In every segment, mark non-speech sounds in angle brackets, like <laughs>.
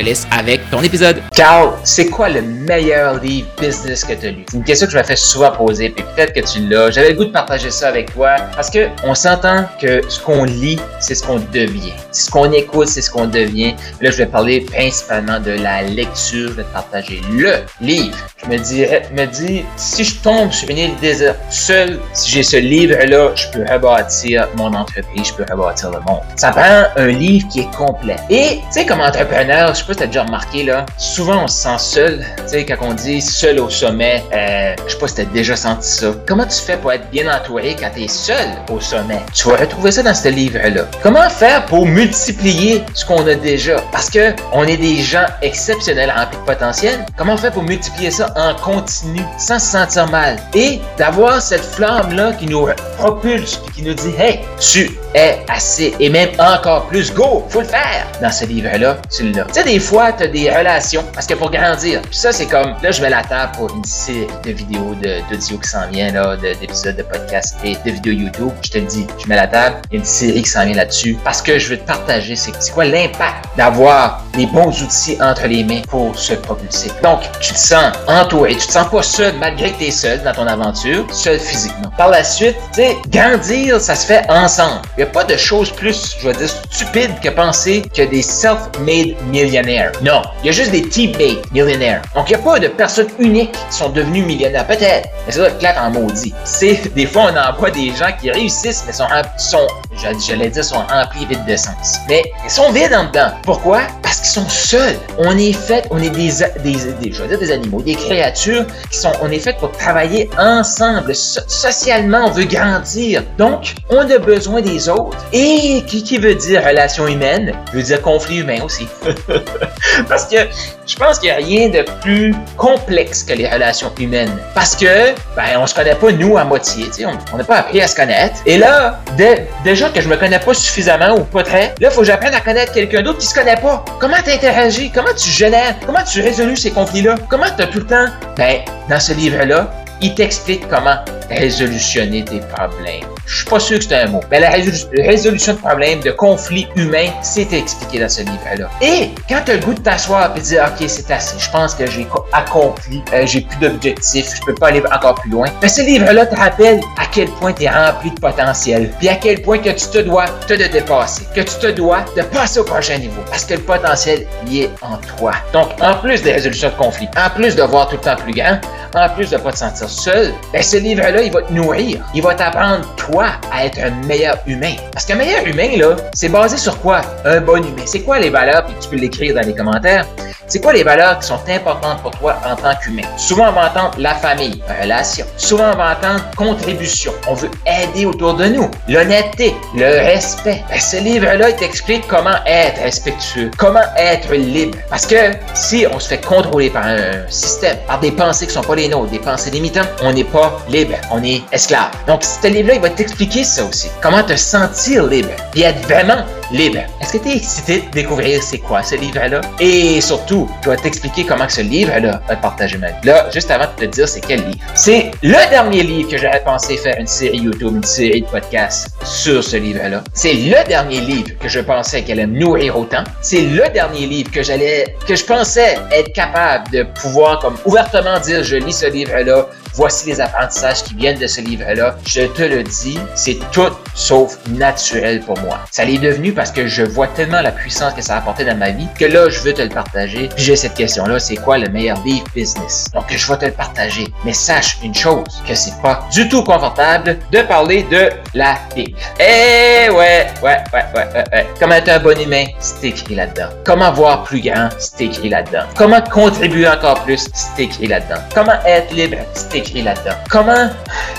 laisse avec ton épisode. Carl, c'est quoi le meilleur livre business que tu as lu? C'est une question que je me fais souvent poser, puis peut-être que tu l'as. J'avais le goût de partager ça avec toi parce que on s'entend que ce qu'on lit, c'est ce qu'on devient. Ce qu'on écoute, c'est ce qu'on devient. Là, je vais parler principalement de la lecture. Je vais te partager le livre. Je me dirais, me dis, si je tombe sur une île déserte seul, si j'ai ce livre-là, je peux rebâtir mon entreprise, je peux rebâtir le monde. Ça prend un livre qui est complet. Et, tu sais, comme entrepreneur, je pas si tu as déjà remarqué, là, souvent on se sent seul. Tu sais, quand on dit seul au sommet, euh, je sais pas si tu as déjà senti ça. Comment tu fais pour être bien entouré quand tu es seul au sommet? Tu vas retrouver ça dans ce livre-là. Comment faire pour multiplier ce qu'on a déjà? Parce que on est des gens exceptionnels, remplis de potentiel. Comment faire pour multiplier ça en continu, sans se sentir mal? Et d'avoir cette flamme-là qui nous propulse, qui nous dit, hey, tu es assez, et même encore plus, go, faut le faire. Dans ce livre-là, tu l'as. Tu sais, des fois, tu as des relations, parce que pour grandir, puis ça, c'est comme, là, je mets la table pour une série de vidéos d'audio qui s'en vient, là, d'épisodes de, podcast et de vidéos YouTube. Je te le dis, je mets la table, il y a une série qui s'en vient là-dessus, parce que je veux te partager, c'est quoi l'impact d'avoir les bons outils entre les mains pour se propulser. Donc, tu te sens entouré, tu te sens pas seul, malgré que tu es seul dans ton aventure, seul physiquement. Par la suite, tu sais, grandir, ça se fait ensemble. N'y a pas de chose plus, je vais dire, stupide que penser que des self-made millionnaires. Non, il y a juste des team-made millionnaires. Donc, il n'y a pas de personnes uniques qui sont devenues millionnaires. Peut-être, mais ça doit être clair en maudit. C'est, <laughs> des fois, on envoie des gens qui réussissent, mais sont, sont j'allais dire, sont remplis vides de sens. Mais ils sont vides en dedans. Pourquoi? Parce qu'ils sont seuls. On est fait, on est des, des, je veux dire des animaux, des créatures qui sont, on est fait pour travailler ensemble. socialement, on veut grandir. Donc, on a besoin des autres. Et qui, qui veut dire relation humaine, veut dire conflit humain aussi. <laughs> Parce que je pense qu'il n'y a rien de plus complexe que les relations humaines. Parce que, ben, on se connaît pas nous à moitié, tu sais, on n'a pas appris à se connaître. Et là, déjà que je me connais pas suffisamment ou pas très, là, il faut que j'apprenne à connaître quelqu'un d'autre qui se connaît pas. Comment tu interagis? Comment tu génères? Comment tu résolu ces conflits-là? Comment tu as tout le temps? Ben, dans ce livre-là, il t'explique comment résolutionner tes problèmes. Je suis pas sûr que c'est un mot. Mais la résolution de problèmes, de conflits humains, c'est expliqué dans ce livre-là. Et quand tu as le goût de t'asseoir et de dire, OK, c'est assez, je pense que j'ai accompli, euh, j'ai plus d'objectifs, je peux pas aller encore plus loin. Mais ce livre-là te rappelle à quel point tu es rempli de potentiel, puis à quel point que tu te dois te de dépasser, que tu te dois de passer au prochain niveau, parce que le potentiel y est en toi. Donc, en plus des résolutions de conflits, en plus de voir tout le temps plus grand, en plus de pas te sentir seul, ben ce livre-là, il va te nourrir. Il va t'apprendre, toi, à être un meilleur humain. Parce qu'un meilleur humain, là, c'est basé sur quoi? Un bon humain. C'est quoi les valeurs? Puis tu peux l'écrire dans les commentaires. C'est quoi les valeurs qui sont importantes pour toi en tant qu'humain? Souvent, on va entendre la famille, relation. Souvent, on va entendre contribution. On veut aider autour de nous. L'honnêteté, le respect. Ben, ce livre-là, il t'explique comment être respectueux, comment être libre. Parce que si on se fait contrôler par un système, par des pensées qui sont pas les nôtres, des pensées limitantes, on n'est pas libre, on est esclave. Donc, ce livre-là, il va t'expliquer ça aussi. Comment te sentir libre et être vraiment libre. Est-ce que tu es excité de découvrir c'est quoi ce livre-là? Et surtout, je vais t'expliquer comment ce livre-là va te partager ma vie. Là, juste avant de te dire c'est quel livre. C'est le dernier livre que j'avais pensé faire une série YouTube, une série de podcasts sur ce livre-là. C'est le dernier livre que je pensais qu'elle allait me nourrir autant. C'est le dernier livre que j'allais, que je pensais être capable de pouvoir comme ouvertement dire je lis ce livre-là, voici les apprentissages qui viennent de ce livre-là. Je te le dis, c'est tout sauf naturel pour moi. Ça l'est devenu parce que je vois tellement la puissance que ça a apporté dans ma vie que là, je veux te le partager. Puis j'ai cette question-là, c'est quoi le meilleur livre business? Donc, je vais te le partager. Mais sache une chose, que c'est pas du tout confortable de parler de la Bible. Eh ouais, ouais, ouais, ouais, ouais, ouais. Comment être un bon humain? C'est écrit là-dedans. Comment voir plus grand? C'est écrit là-dedans. Comment contribuer encore plus? C'est écrit là-dedans. Comment être libre? Là-dedans. Comment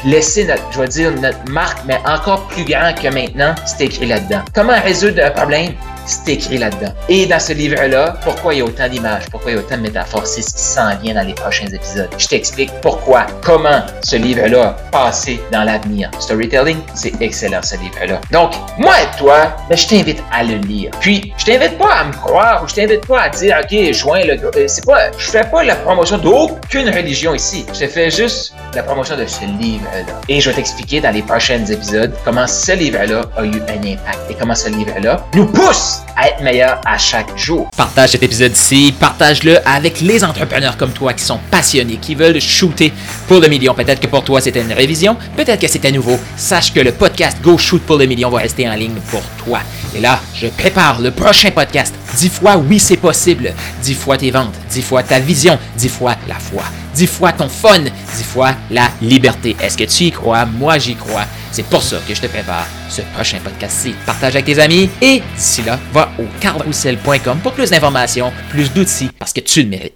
laisser notre, je vais dire, notre marque, mais encore plus grand que maintenant? C'est écrit là-dedans. Comment résoudre un problème? C'est écrit là-dedans. Et dans ce livre-là, pourquoi il y a autant d'images, pourquoi il y a autant de métaphores, c'est ce qui s'en vient dans les prochains épisodes. Je t'explique pourquoi, comment ce livre-là passé dans l'avenir. Storytelling, c'est excellent ce livre-là. Donc, moi et toi, ben, je t'invite à le lire. Puis, je t'invite pas à me croire ou je t'invite pas à dire, OK, joins le... Euh, c'est pas... Je fais pas la promotion d'aucune religion ici. Je fais juste la promotion de ce livre-là. Et je vais t'expliquer dans les prochains épisodes comment ce livre-là a eu un impact et comment ce livre-là nous pousse à être meilleur à chaque jour. Partage cet épisode-ci, partage-le avec les entrepreneurs comme toi qui sont passionnés, qui veulent shooter pour le million. Peut-être que pour toi c'était une révision, peut-être que c'était nouveau. Sache que le podcast Go Shoot pour le million va rester en ligne pour toi. Et là, je prépare le prochain podcast. Dix fois oui c'est possible. Dix fois tes ventes, dix fois ta vision, dix fois la foi, dix fois ton fun, dix fois la liberté. Est-ce que tu y crois? Moi j'y crois. C'est pour ça que je te prépare ce prochain podcast-ci. Partage avec tes amis et d'ici là, va au carrousel.com pour plus d'informations, plus d'outils parce que tu le mérites.